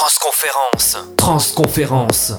Transconférence. Transconférence.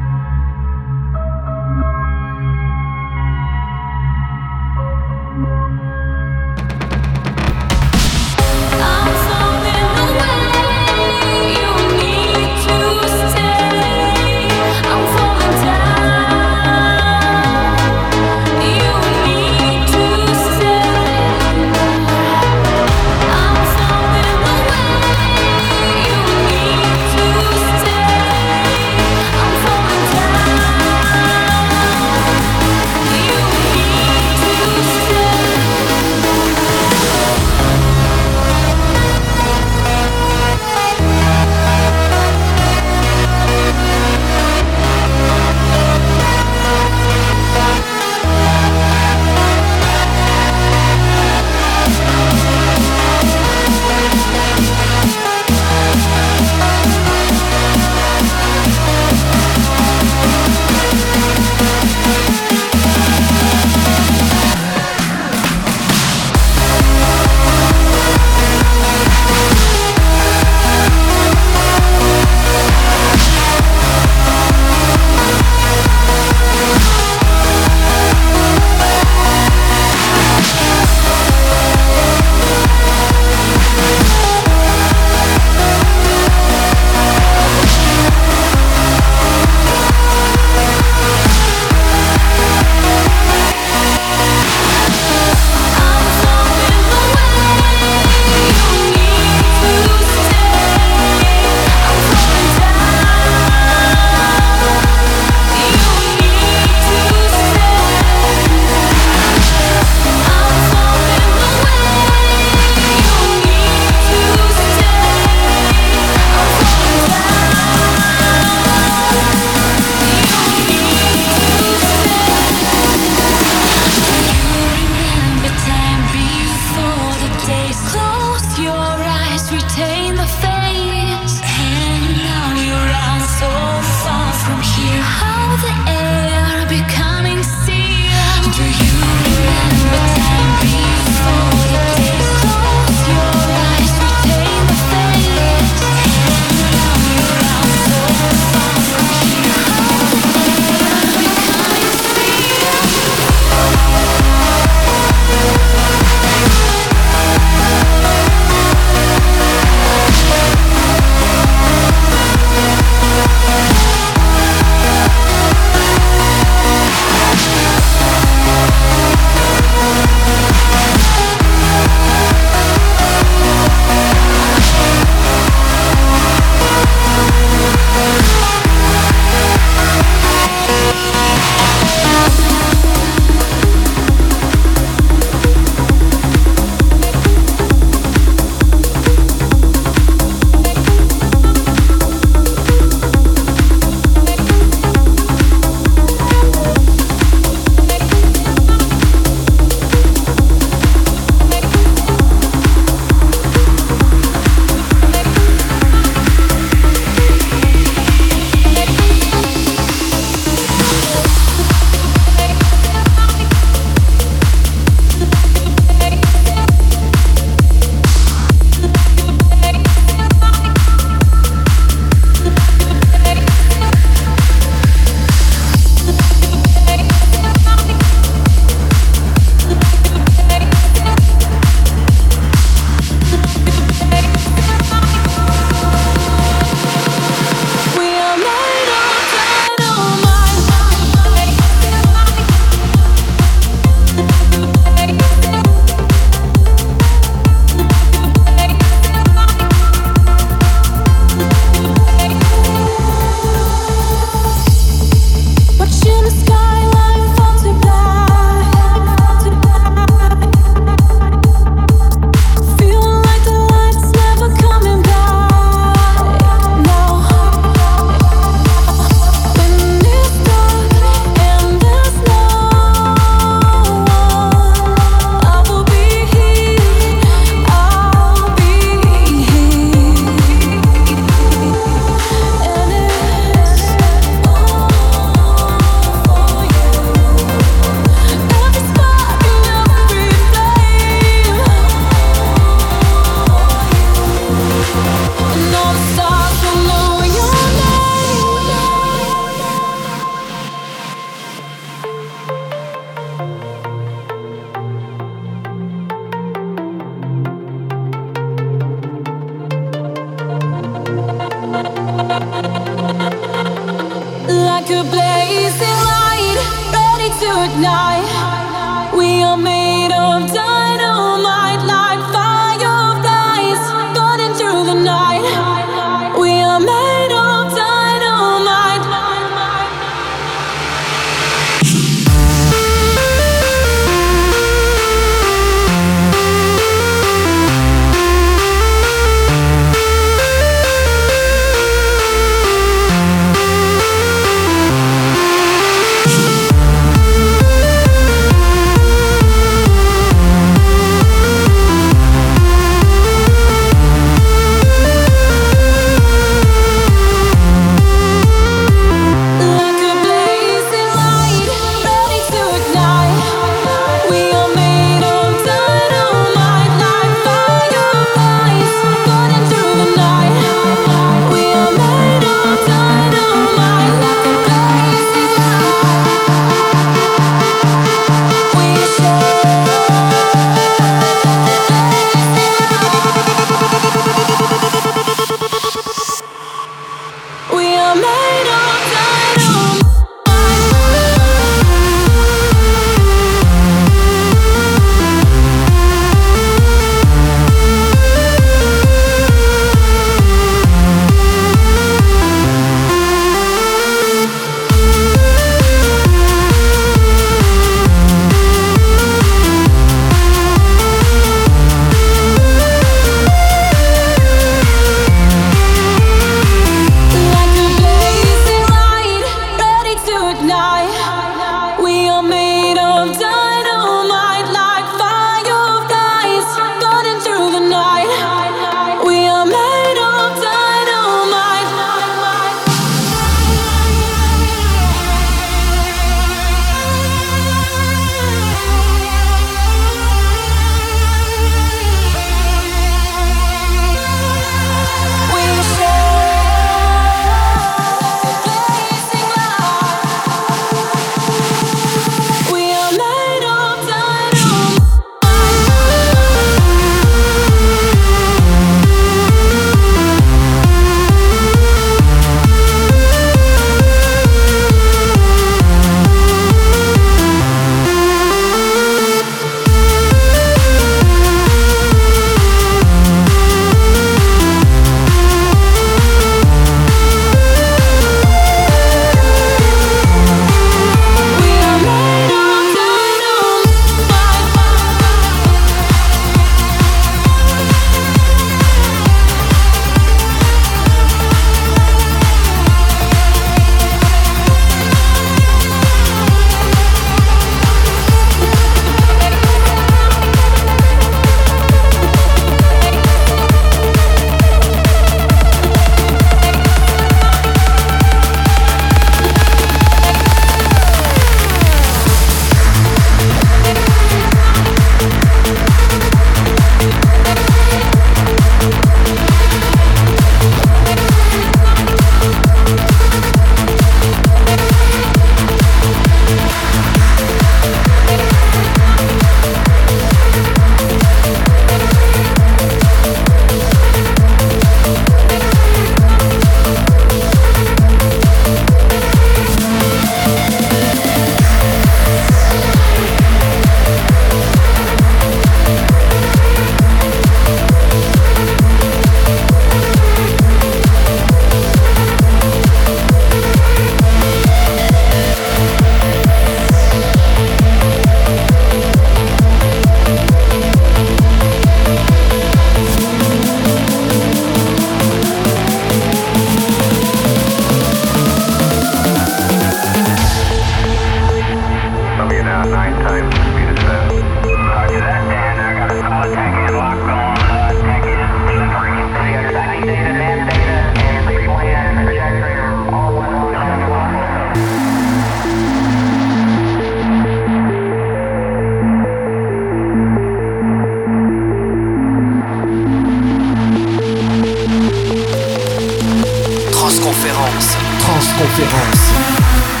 Transconférence.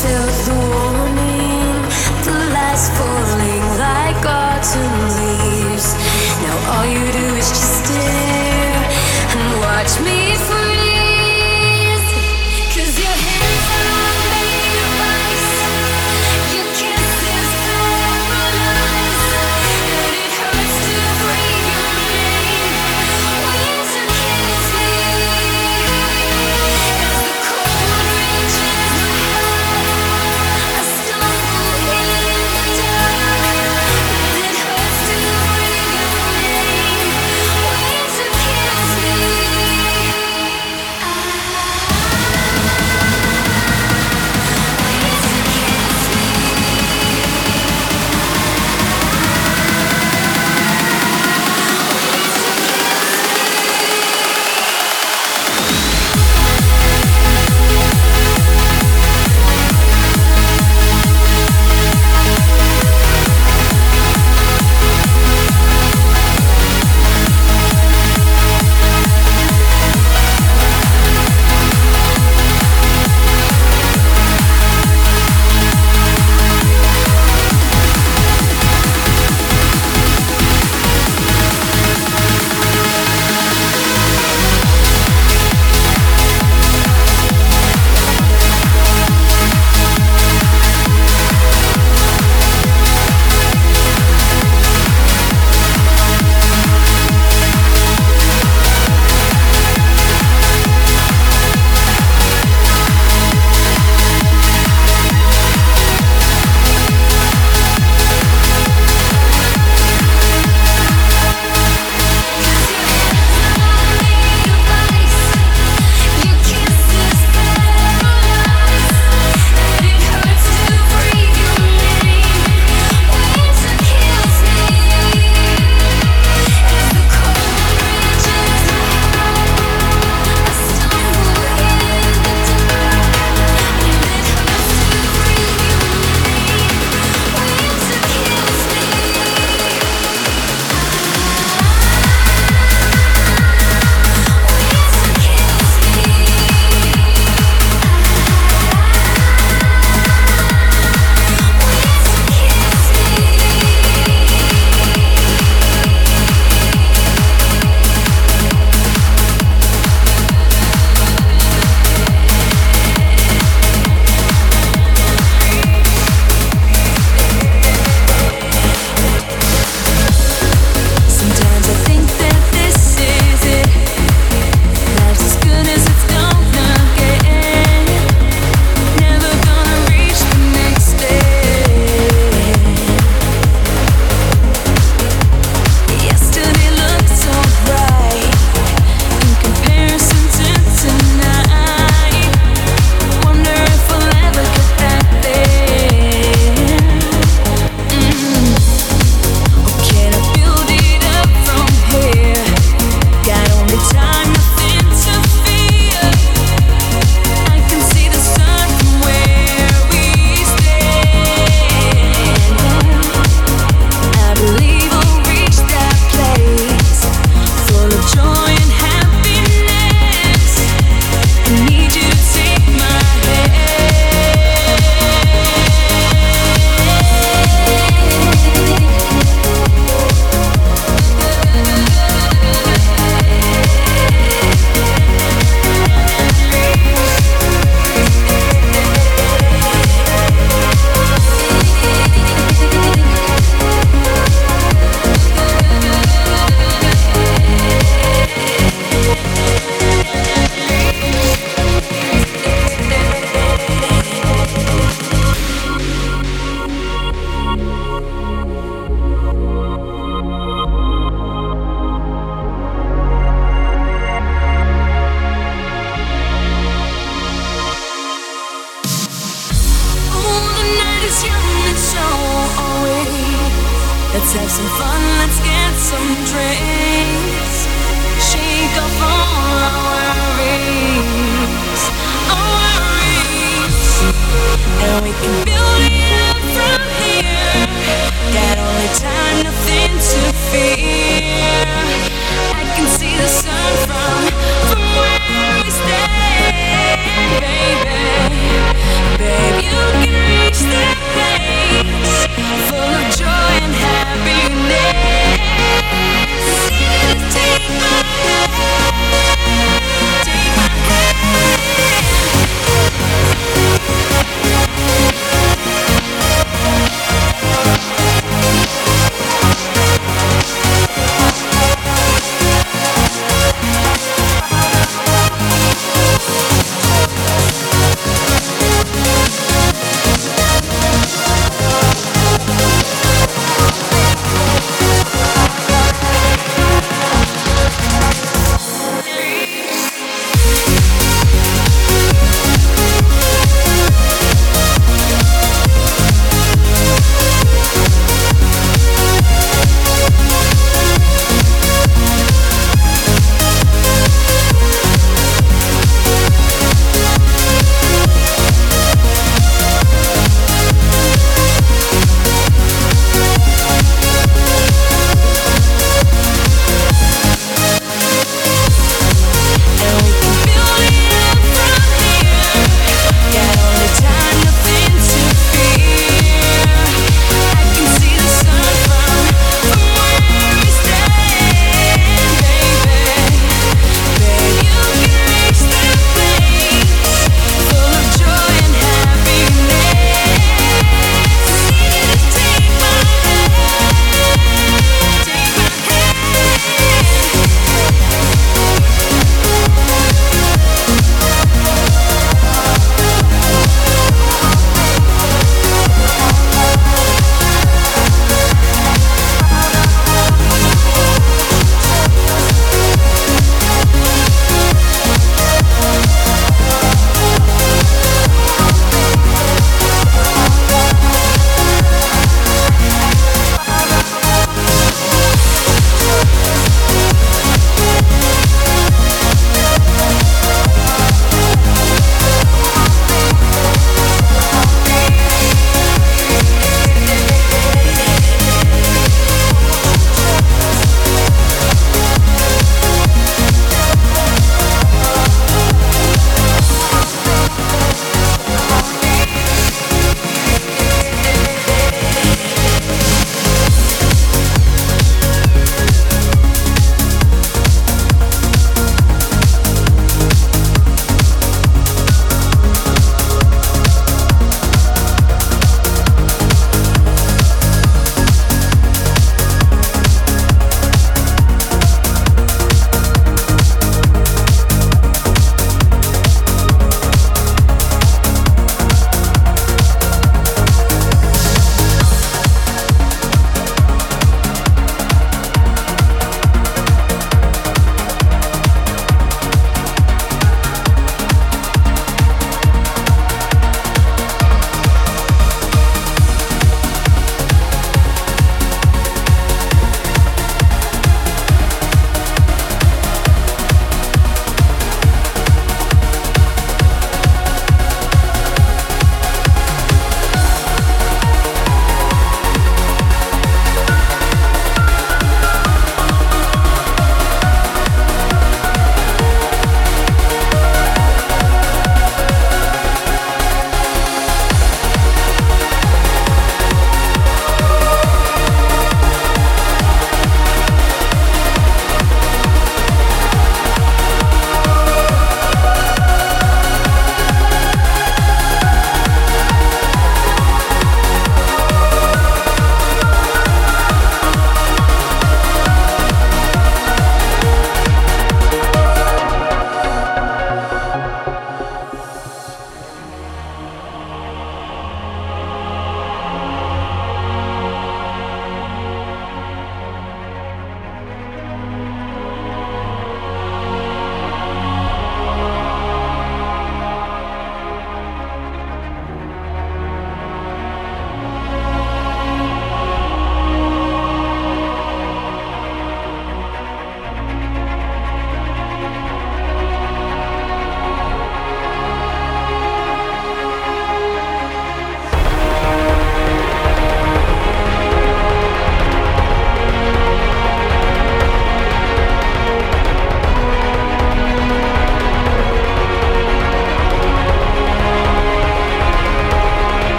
till the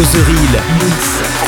Real, Mix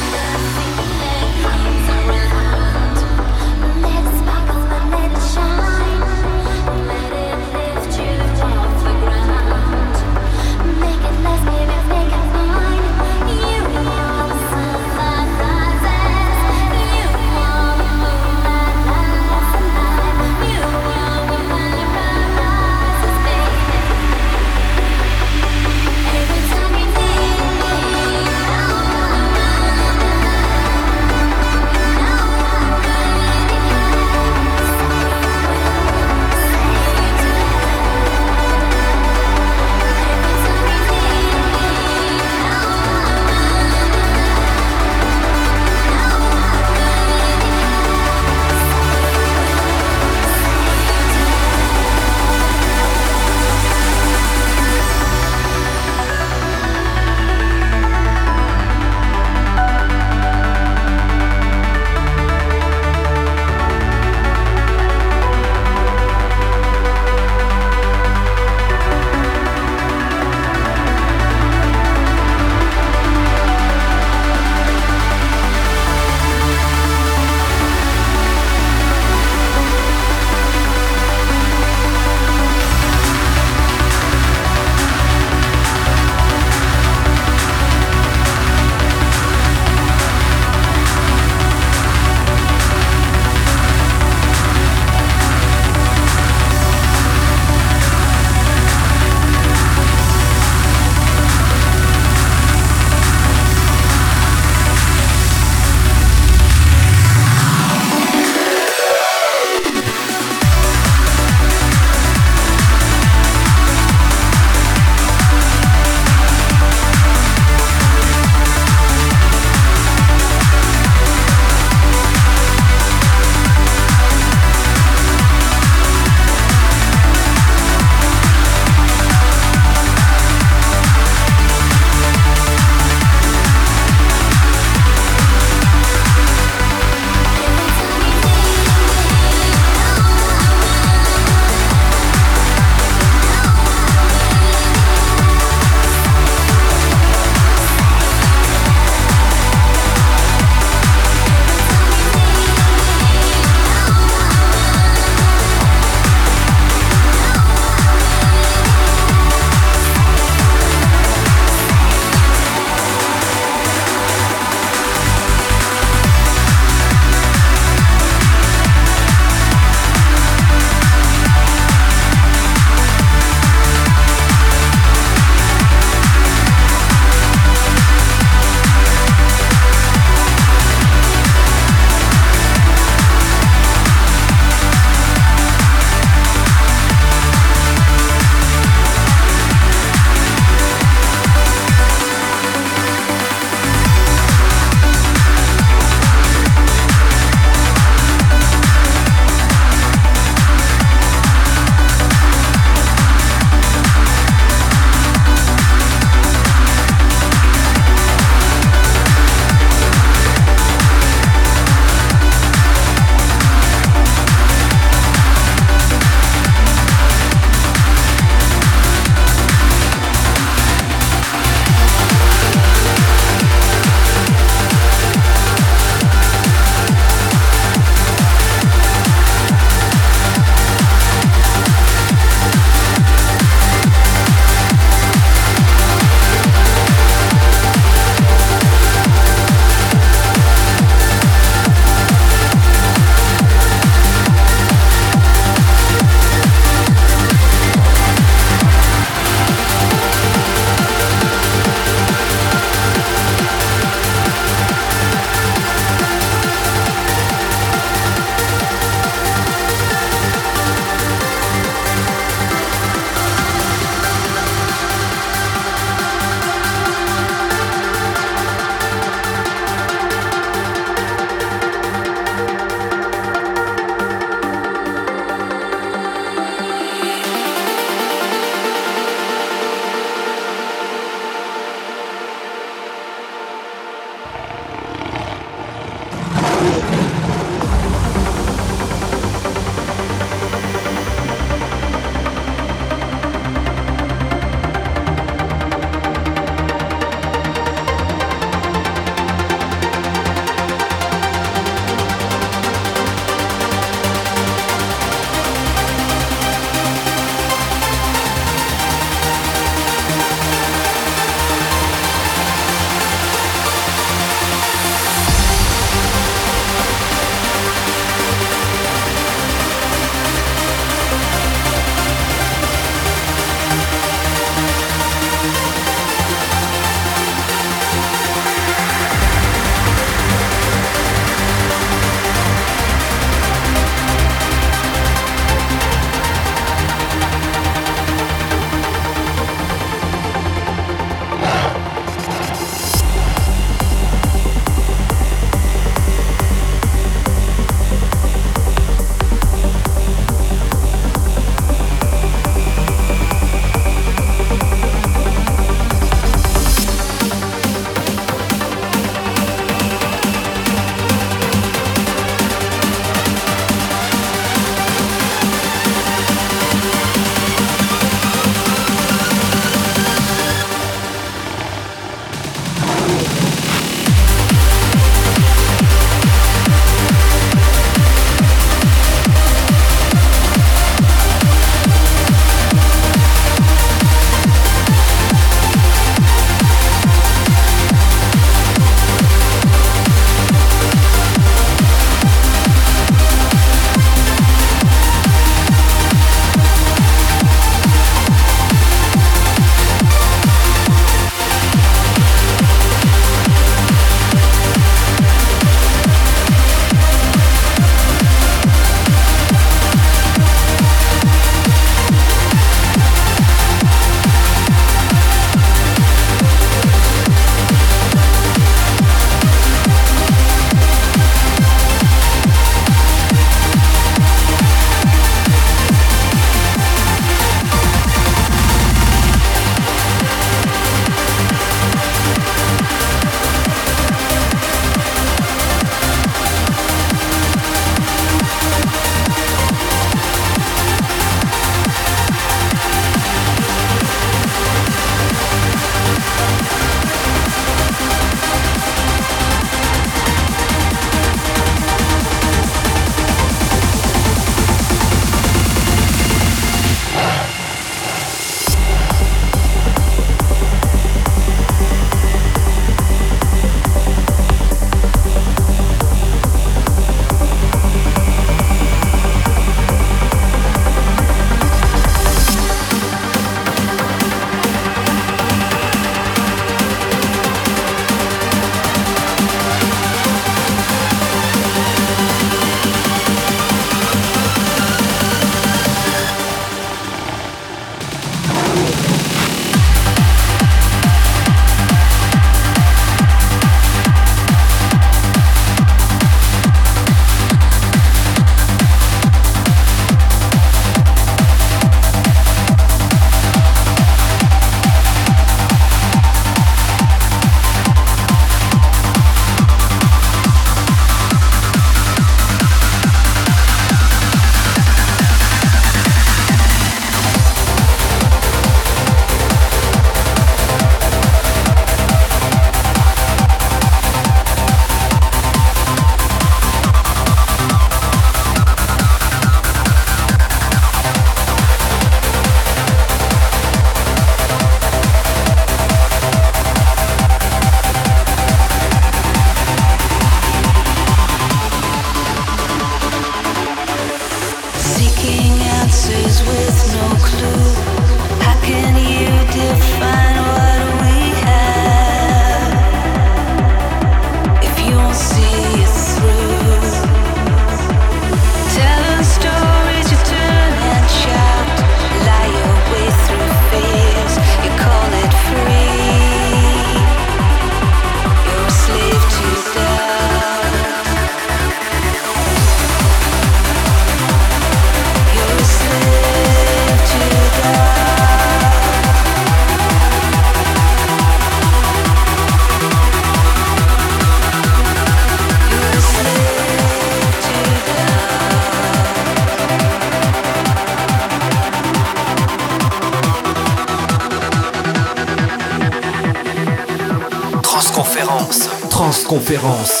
Transconférence.